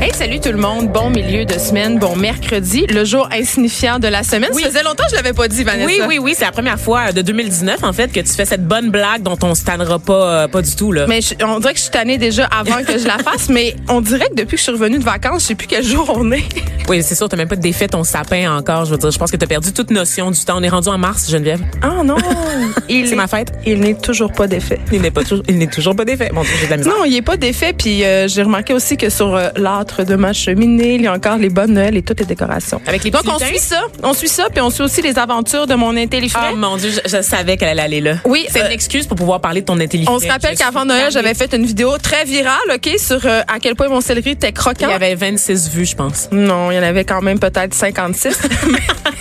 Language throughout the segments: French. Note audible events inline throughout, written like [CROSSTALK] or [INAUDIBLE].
Hey, salut tout le monde. Bon milieu de semaine, bon mercredi, le jour insignifiant de la semaine. Oui. Ça faisait longtemps que je l'avais pas dit, Vanessa. Oui, oui, oui, c'est la première fois de 2019 en fait que tu fais cette bonne blague dont on se tannera pas, euh, pas du tout là. Mais je- on dirait que je suis tannée déjà avant que je la fasse, mais on dirait que depuis que je suis revenue de vacances, je sais plus quel jour on est. [LAUGHS] Oui, c'est sûr, t'as même pas défait ton sapin encore. Je veux dire, je pense que t'as perdu toute notion du temps. On est rendu en mars, Geneviève. Ah non. [LAUGHS] C'est est- ma fête. Il n'est toujours pas défait. Il n'est pas toujours, il n'est toujours pas défait. Dieu, j'ai de la misère. Non, il est pas défait. Puis euh, j'ai remarqué aussi que sur euh, l'âtre de ma cheminée, il y a encore les bonnes Noël et toutes les décorations. Avec les Donc on suit ça, on suit ça, puis on suit aussi les aventures de mon intelligent. Oh mon Dieu, je, je savais qu'elle allait aller là. Oui, c'est euh, une excuse pour pouvoir parler de ton intelligence. on se rappelle qu'avant Noël, j'avais fait une vidéo très virale, OK, sur euh, à quel point mon céleri était croquant. Il y avait 26 vues, je pense. Non, il y en avait quand même peut-être 56. [LAUGHS]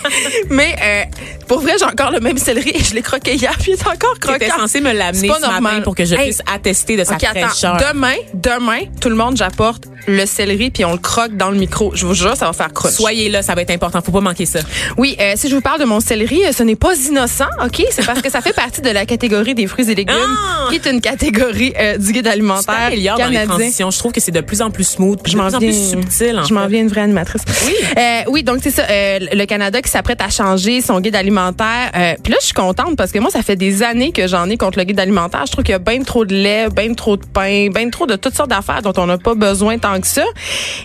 [LAUGHS] Mais euh, pour vrai, j'ai encore le même céleri et je l'ai croqué hier, puis il est encore croquant. censé me l'amener ce matin pour que je Hey. puisse attester de sa OK, attends. fraîcheur. Demain, demain, tout le monde, j'apporte le céleri puis on le croque dans le micro. Je vous jure, ça va faire croche. Soyez là, ça va être important. Faut pas manquer ça. Oui, euh, si je vous parle de mon céleri, euh, ce n'est pas innocent, OK? C'est parce que ça fait partie de la catégorie des fruits et légumes, Ah! qui est une catégorie euh, du guide alimentaire t'améliores dans les canadien. transitions. Je trouve que c'est de plus en plus smooth, puis Je de plus en plus subtil. En je m'en viens une vraie animatrice. Oui. Euh, oui, donc c'est ça. euh, le Canada qui s'apprête à changer son guide alimentaire. Euh, Puis là, je suis contente parce que moi, ça fait des années que j'en ai contre le guide alimentaire. Je trouve qu'il y a bien trop de lait, bien trop de pain, bien trop de toutes sortes d'affaires dont on n'a pas besoin tant que ça.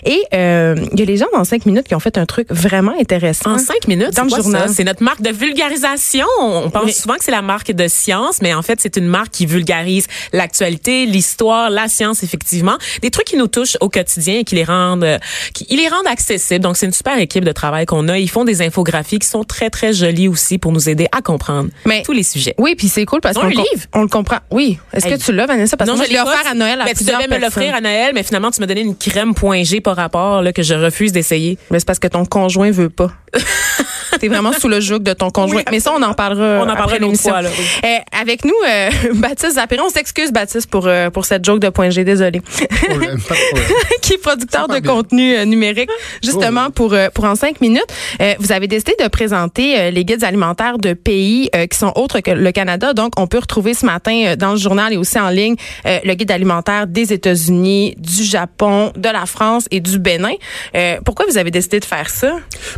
Et euh, il y a les gens dans cinq minutes qui ont fait un truc vraiment intéressant. En cinq minutes, Dans c'est le journal. C'est notre marque de vulgarisation. On pense Mais- souvent que c'est la marque de science, mais en fait, c'est une marque qui vulgarise l'actualité, l'histoire, la science, effectivement. Des trucs qui nous touchent au quotidien et qui les rendent, euh, qui ils les rendent accessibles. Donc, c'est une super équipe de travail qu'on a. Ils font des infographies qui sont très, très jolies aussi pour nous aider à comprendre Mais- tous les sujets. Oui, puis c'est cool parce qu'on on le comprend. Oui. Est-ce que tu l'as, Vanessa? Parce que moi, je l'ai offert à Noël à Ben, tu devais me l'offrir à Noël, mais finalement, tu m'as donné une crème point G par rapport là, que je refuse d'essayer. Mais c'est parce que ton conjoint veut pas. [LAUGHS] T'es vraiment sous le joug de ton conjoint. Oui, Mais ça, on en parlera. On en parlera l'émission. fois, là, oui. Euh, avec nous, euh, [LAUGHS] Baptiste Zapéron. On s'excuse, Baptiste, pour, euh, pour cette joke de point G. Désolé. problème, pas de problème. [LAUGHS] qui est producteur de bien. contenu euh, numérique, justement Oh. pour euh, pour en cinq minutes. Euh, vous avez décidé de présenter euh, les guides alimentaires de pays euh, qui sont autres que le Canada. Donc, on peut retrouver ce matin euh, dans le journal et aussi en ligne euh, le guide alimentaire des États-Unis, du Japon, de la France et du Bénin. Euh, pourquoi vous avez décidé de faire ça?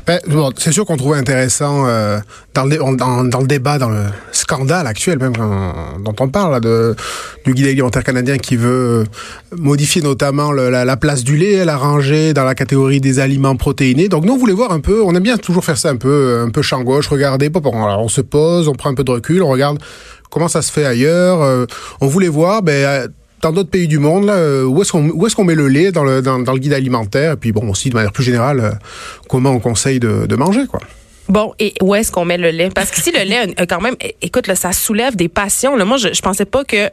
Ben, bon, c'est sûr qu'on trouvait intéressant euh, dans, le, débat, dans le scandale actuel même dont on parle de, du guide alimentaire canadien qui veut modifier notamment la, la place du lait, la ranger dans la catégorie des aliments protéinés. Donc nous on voulait voir un peu, on aime bien toujours faire ça un peu, un peu champ gauche, regarder, on se pose, on prend un peu de recul, on regarde comment ça se fait ailleurs. euh, on voulait voir, ben euh, dans d'autres pays du monde, là, où est-ce qu'on est-ce qu'on met le lait dans le dans, le guide alimentaire, et puis bon aussi de manière plus générale, comment on conseille de, de manger quoi. Bon, et où est-ce qu'on met le lait? Parce que si le lait, quand même, écoute, là, ça soulève des passions. Là. Moi, je, je pensais pas que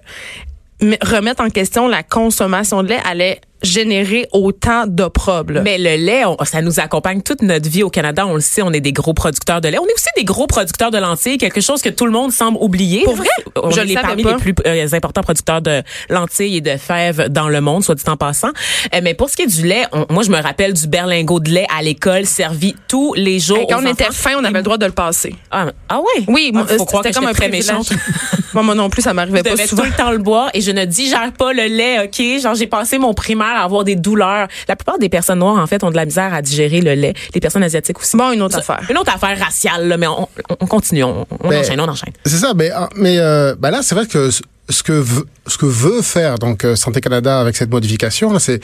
remettre en question la consommation de lait allait générer autant d'opprobre. Mais le lait, on- ça nous accompagne toute notre vie au Canada. On le sait, on est des gros producteurs de lait. On est aussi des gros producteurs de lentilles, quelque chose que tout le monde semble oublier. Pour vrai? On Je est le parmi pas. les plus euh, importants producteurs de lentilles et de fèves dans le monde, soit dit en passant. Euh, mais pour ce qui est du lait, on- moi, je me rappelle du berlingot de lait à l'école servi tous les jours. Hey, quand aux on était fin, on avait le droit de le passer. Ah, ah ouais? Oui, moi, Ah, c'était comme un très méchante. [LAUGHS] moi, moi non plus, ça m'arrivait pas devais souvent. tout le temps le boire et je ne digère pas le lait, OK? Genre, j'ai passé mon primaire à avoir des douleurs. La plupart des personnes noires, en fait, ont de la misère à digérer le lait. Les personnes asiatiques aussi. Bon, une autre Ça, affaire. Une autre affaire raciale, là, mais on, on- on continue. On, on Ben, enchaîne, on enchaîne. C'est ça, mais ah, mais euh, bah là c'est vrai que ce- que veut, ce que veut faire donc euh, Santé Canada avec cette modification c'est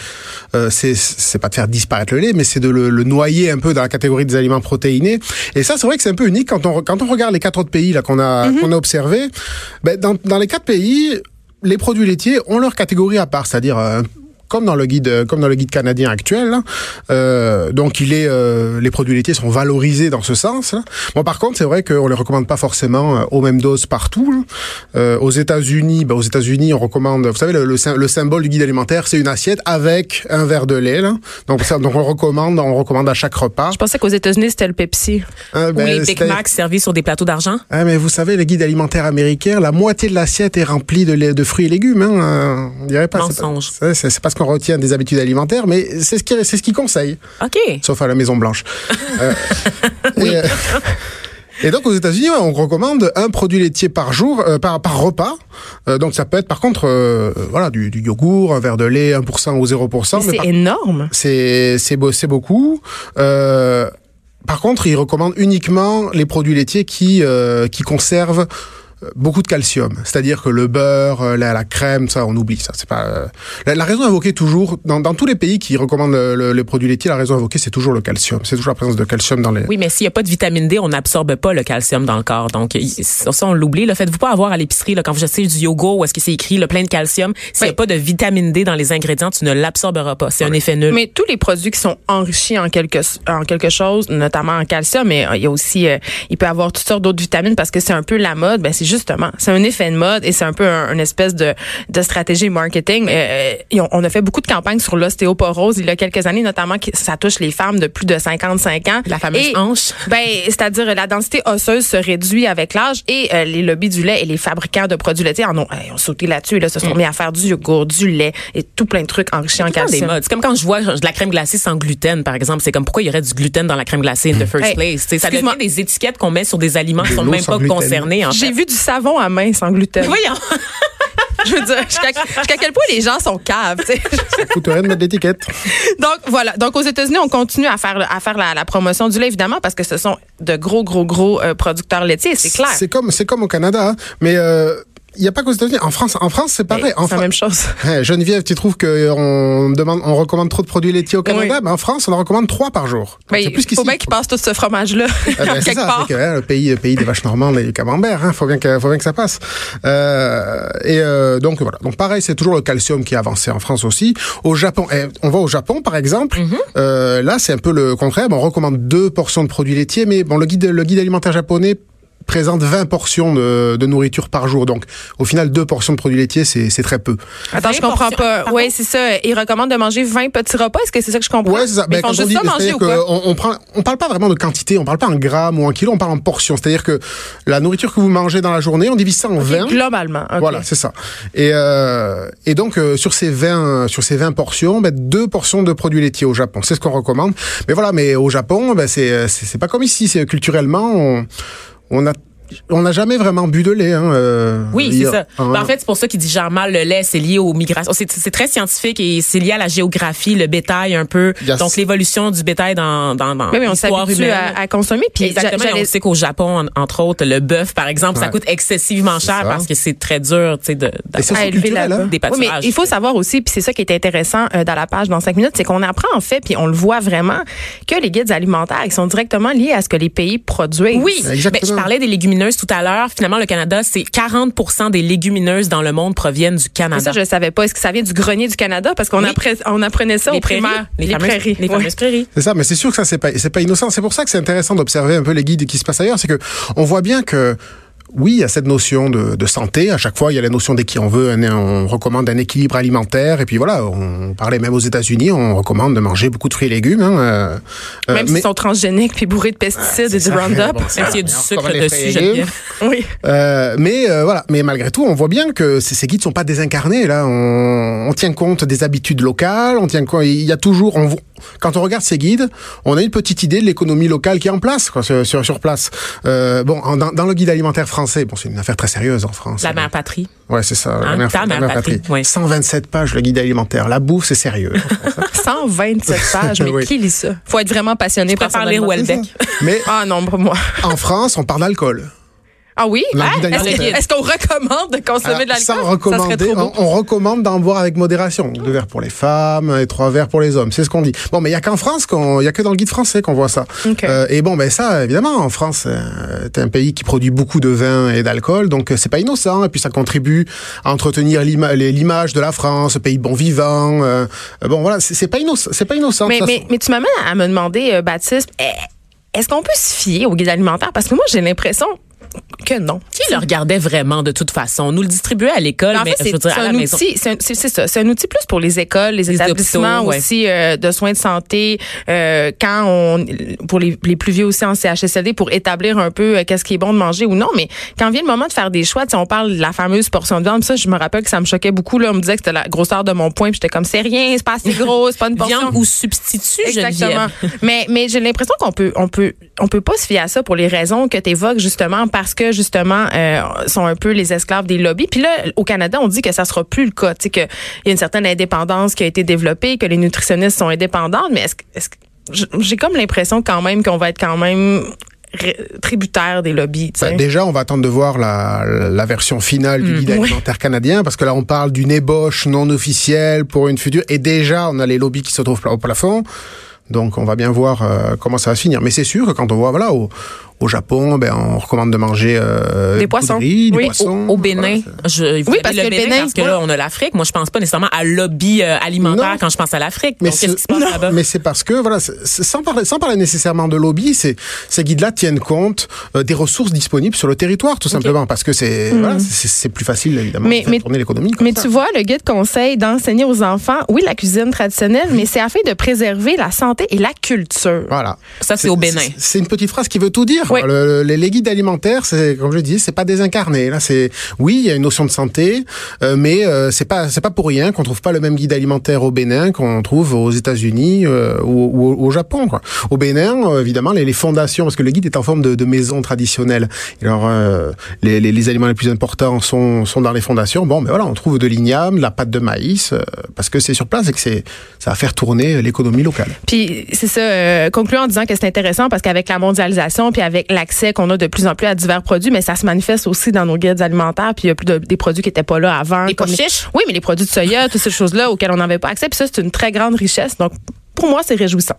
euh, c'est pas de faire disparaître le lait, mais c'est de le, le noyer un peu dans la catégorie des aliments protéinés. Et ça c'est vrai que c'est un peu unique quand on quand on regarde les quatre autres pays là qu'on a qu'on a observé. Ben, dans dans les quatre pays, les produits laitiers ont leur catégorie à part, c'est-à-dire euh, comme dans le guide, comme dans le guide canadien actuel. là. Euh, donc, il est, euh, les produits laitiers sont valorisés dans ce sens. là. Bon, par contre, c'est vrai qu'on les recommande pas forcément euh, aux mêmes doses partout. Euh, aux États-Unis, ben, aux États-Unis, on recommande. Vous savez, le, le, sy- le symbole du guide alimentaire, c'est une assiette avec un verre de lait. Là. Donc, ça, donc, on recommande, on recommande à chaque repas. Je pensais qu'aux États-Unis, c'était le Pepsi. Hein, Ou ben, les Big Macs servis sur des plateaux d'argent. Ah, mais vous savez, le guide alimentaire américain, la moitié de l'assiette est remplie de, lait- de fruits et légumes. Hein. On dirait pas. Mensonge. C'est pas ce qu'on retient des habitudes alimentaires, mais c'est ce qui, c'est ce qu'ils conseillent, OK. sauf à la Maison Blanche. [LAUGHS] Euh, et, euh, et donc aux États-Unis, ouais, on recommande un produit laitier par jour, euh, par, par repas. Euh, donc ça peut être par contre, euh, voilà, du, du yogourt, un verre de lait, 1% ou 0%. Mais mais c'est énorme. c'est c'est beau- c'est beaucoup. Par contre, il recommande uniquement les produits laitiers qui qui conservent beaucoup de calcium. C'est-à-dire que le beurre, euh, la, la crème, ça, on oublie ça. C'est pas euh, la, la raison invoquée toujours dans, dans tous les pays qui recommandent le- le- les produits laitiers. La raison invoquée, c'est toujours le calcium. C'est toujours la présence de calcium dans les. Oui, mais s'il n'y a pas de vitamine D, on n'absorbe pas le calcium dans le corps. Donc, ça, on l'oublie. Le Faites-vous pas avoir à l'épicerie, là, quand vous achetez du yogourt, où est-ce que c'est écrit, le plein de calcium. S'il n'y a pas de vitamine D dans les ingrédients, tu ne l'absorberas pas. C'est un effet nul. Mais tous les produits qui sont enrichis en quelque en quelque chose, notamment en calcium, mais euh, il y a aussi euh, il peut y avoir toutes sortes d'autres vitamines parce que c'est un peu la mode. Ben c'est justement c'est un effet de mode et c'est un peu un, une espèce de, de stratégie marketing. Euh, et on, on a fait beaucoup de campagnes sur l'ostéoporose il y a quelques années, notamment que ça touche les femmes de plus de 55 ans. La fameuse Et, hanche. Ben c'est-à-dire la densité osseuse se réduit avec l'âge et euh, les lobbies du lait et les fabricants de produits laitiers en ont, sauté là-dessus. Là, se sont mis à faire du yogourt, du lait et tout plein de trucs enrichis en calcium. modes. C'est comme quand je vois de la crème glacée sans gluten, par exemple. C'est comme pourquoi il y aurait du gluten dans la crème glacée in the first Hey, place? Tu sais, ça devient des étiquettes qu'on met sur des aliments qui sont même pas gluten. concernés. En J'ai vu du savon à main sans gluten. Voyons. [LAUGHS] Je veux dire, jusqu'à quel point les gens sont caves. tu sais. [LAUGHS] Ça coûterait de mettre l'étiquette. Donc voilà. Donc aux États-Unis, on continue à faire à faire la, la promotion du lait évidemment parce que ce sont de gros gros gros euh, producteurs laitiers. C'est clair. C'est comme c'est comme au Canada, hein. mais euh, il n'y a pas qu'aux États-Unis. En France, en France, c'est pareil. Ben, c'est la même chose. [LAUGHS] Geneviève, tu trouves que on demande, on recommande trop de produits laitiers au Canada, Oui. mais en France, on en recommande trois par jour. Mais c'est plus qu'ici. faut bien qu'ils passent tout ce fromage-là [LAUGHS] ben, c'est ça, part. que, hein, le pays, le pays des vaches normandes et du camembert, hein, faut bien que, faut bien que ça passe. Euh, et euh, donc voilà. Donc pareil, c'est toujours le calcium qui est avancé en France aussi. Au Japon, eh, on va au Japon par exemple. Mm-hmm. euh, là, c'est un peu le contraire. Bon, on recommande deux portions de produits laitiers, mais bon, le guide, le guide alimentaire japonais présente 20 portions de, de nourriture par jour. Donc, au final, deux portions de produits laitiers, c'est c'est très peu. Attends, je 20 comprends portions. pas. Oui, c'est ça. Ils recommandent de manger 20 petits repas. Est-ce que c'est ça que je comprends? Ouais, c'est ça. Mais Ben, ils font quand on juste dit, ça manger ou quoi? que on, on prend, on parle pas vraiment de quantité, on parle pas en grammes ou en kilos, on parle en portions. C'est-à-dire que la nourriture que vous mangez dans la journée, on divise ça en 20. Globalement. ok. Voilà, c'est ça. Et, euh, et donc euh, sur ces 20 sur ces 20 portions, ben, deux portions de produits laitiers au Japon, c'est ce qu'on recommande. Mais voilà, mais au Japon, ben, c'est c'est c'est pas comme ici, c'est culturellement on, on a on n'a jamais vraiment bu de lait. Hein, euh, Oui, c'est ça. hein. Ben, en fait, c'est pour ça qu'ils digèrent mal le lait. C'est lié aux migrations. C'est, c'est très scientifique et c'est lié à la géographie, le bétail un peu. Yes. Donc, l'évolution du bétail dans, dans, dans Oui, mais on l'histoire s'habitue humaine. à, à consommer. Puis Exactement. on sait qu'au Japon, en- entre autres, le bœuf, par exemple, ça coûte excessivement C'est cher ça. parce que c'est très dur, tu sais, de, à élever là-bas. hein? des Oui, mais pâturages. il faut savoir aussi, puis c'est ça qui est intéressant euh, dans la page dans 5 minutes, c'est qu'on apprend en fait, puis on le voit vraiment, que les guides alimentaires, ils sont directement liés à ce que les pays produisent. Oui, Exactement. Ben, je parlais des légumineuses tout à l'heure. Finalement, le Canada, c'est 40% des légumineuses dans le monde proviennent du Mais Canada. ça, je ne savais pas. Est-ce que ça vient du grenier du Canada? Parce qu'on Oui. appre- on apprenait ça les au prairies, primaire. les, fameuses, prairies. les Ouais. fameuses prairies. C'est ça, mais c'est sûr que ça c'est pas c'est pas innocent. C'est pour ça que c'est intéressant d'observer un peu les guides qui se passent ailleurs. C'est que on voit bien que oui, il y a cette notion de, de santé. À chaque fois, il y a la notion d'équilibre. On veut, un- on recommande un équilibre alimentaire. Et puis voilà, on parlait même aux États-Unis, on recommande de manger beaucoup de fruits et légumes. Hein, euh, euh, Même s'ils sont transgéniques puis bourrés de pesticides et du. Roundup. Bon, Même s'il y a du sucre dessus. Oui. Euh, mais euh, voilà, mais malgré tout, on voit bien que ces, ces guides sont pas désincarnés. Là, on, on tient compte des habitudes locales. On tient compte. Il y a toujours. On, quand on regarde ces guides, on a une petite idée de l'économie locale qui est en place, quoi, sur, place. Euh, bon, en- dans, dans le guide alimentaire français, bon, c'est une affaire très sérieuse en France. La mère patrie. Ouais, c'est ça. Hein, la ta la mère patrie, oui. 127 pages le guide alimentaire. La bouffe, c'est sérieux. [LAUGHS] 127 [LAUGHS] pages. Mais Oui. qui lit ça? Faut être vraiment passionné son lire. Welbeck. mais Ah non, pour moi. en France, on parle d'alcool. Ah oui? Hein? Est-ce qu'on recommande de consommer de l'alcool? sans Ça recommander, on, on recommande d'en boire avec modération. Deux verres pour les femmes et trois verres pour les hommes. C'est ce qu'on dit. Bon, mais il y a qu'en France, qu'on, il y a que dans le guide français qu'on voit ça. Ok. Euh, et bon, ben ça, évidemment, en France, euh, c'est un pays qui produit beaucoup de vin et d'alcool, donc euh, c'est pas innocent. Et puis ça contribue à entretenir l'image de la France, pays bon vivant. euh, bon, voilà, c'est, pas innocent. C'est pas innocent. Mais, mais, tu m'amènes à me demander, Baptiste, eh, est-ce qu'on peut se fier au guide alimentaire? Parce que moi, j'ai l'impression que non. Qui le regardait vraiment de toute façon? On nous le distribuait à l'école, Ben, en mais fait, je c'est veux dire, à la un maison. outil, c'est un- c'est c'est ça, c'est un outil plus pour les écoles, les, Les établissements hôpitaux, ouais. aussi euh, de soins de santé, euh, quand on, pour les, les plus vieux aussi en CHSLD, pour établir un peu euh, qu'est-ce qui est bon de manger ou non. Mais quand vient le moment de faire des choix, on parle de la fameuse portion de viande, ça, je me rappelle que ça me choquait beaucoup. Là, on me disait que c'était la grosseur de mon poing, puis j'étais comme c'est rien, c'est pas assez [LAUGHS] gros, c'est pas une portion. Viande ou substitut, Exactement. Mais mais j'ai l'impression qu'on peut on peut on peut pas se fier à ça pour les raisons que tu évoques justement parce que justement euh, sont un peu les esclaves des lobbies. Puis là au Canada, on dit que ça sera plus le cas, tu sais que il y a une certaine indépendance qui a été développée, que les nutritionnistes sont indépendants, mais est-ce que j'ai comme l'impression quand même qu'on va être quand même tributaire des lobbies. Ben, déjà, on va attendre de voir la, la version finale du guide oui. alimentaire canadien, parce que là, on parle d'une ébauche non officielle pour une future, et déjà, on a les lobbies qui se trouvent au plafond. Donc, on va bien voir euh, comment ça va se finir. Mais c'est sûr que quand on voit, voilà, au, au Japon, ben, on recommande de manger euh, Des poissons. riz, des Oui, poissons. Au, au Bénin, Voilà, je, vous Oui, parce le que le Bénin, Bénin, parce que ouais. là, on a l'Afrique. Moi, je pense pas nécessairement à lobby euh, alimentaire Non. quand je pense à l'Afrique. Mais c'est- parce que voilà, sans parler, sans parler nécessairement de lobby, ces guides-là tiennent compte euh, des ressources disponibles sur le territoire, tout simplement, parce que c'est voilà, c'est c'est plus facile évidemment Mm. Mais- de faire mais- tourner l'économie. Mais ça. tu vois, le guide conseille d'enseigner aux enfants, oui, la cuisine traditionnelle, mais c'est afin de préserver la santé et la culture. Voilà. Ça, c'est au Bénin. C'est une petite phrase qui veut tout dire. Oui. Le- les, les guides alimentaires, c'est comme je dis, c'est pas désincarné. Là, c'est oui, il y a une notion de santé, euh, mais euh, c'est pas c'est pas pour rien qu'on trouve pas le même guide alimentaire au Bénin qu'on trouve aux États-Unis euh, ou, ou au Japon. Quoi. Au Bénin, euh, évidemment, les, les fondations, parce que le guide est en forme de, de maison traditionnelle. Alors, euh, les, les, les aliments les plus importants sont sont dans les fondations. Bon, ben voilà, on trouve de l'igname, de la pâte de maïs, euh, parce que c'est sur place et que c'est ça va faire tourner l'économie locale. Puis c'est ça, euh, concluons en disant que c'est intéressant parce qu'avec la mondialisation puis avec l'accès qu'on a de plus en plus à divers produits, mais ça se manifeste aussi dans nos guides alimentaires. Puis il y a plus de, des produits qui étaient pas là avant. Les comme? Oui, mais les produits de soya, toutes ces choses-là auxquelles on n'avait pas accès. Puis ça, c'est une très grande richesse. Donc pour moi, c'est réjouissant.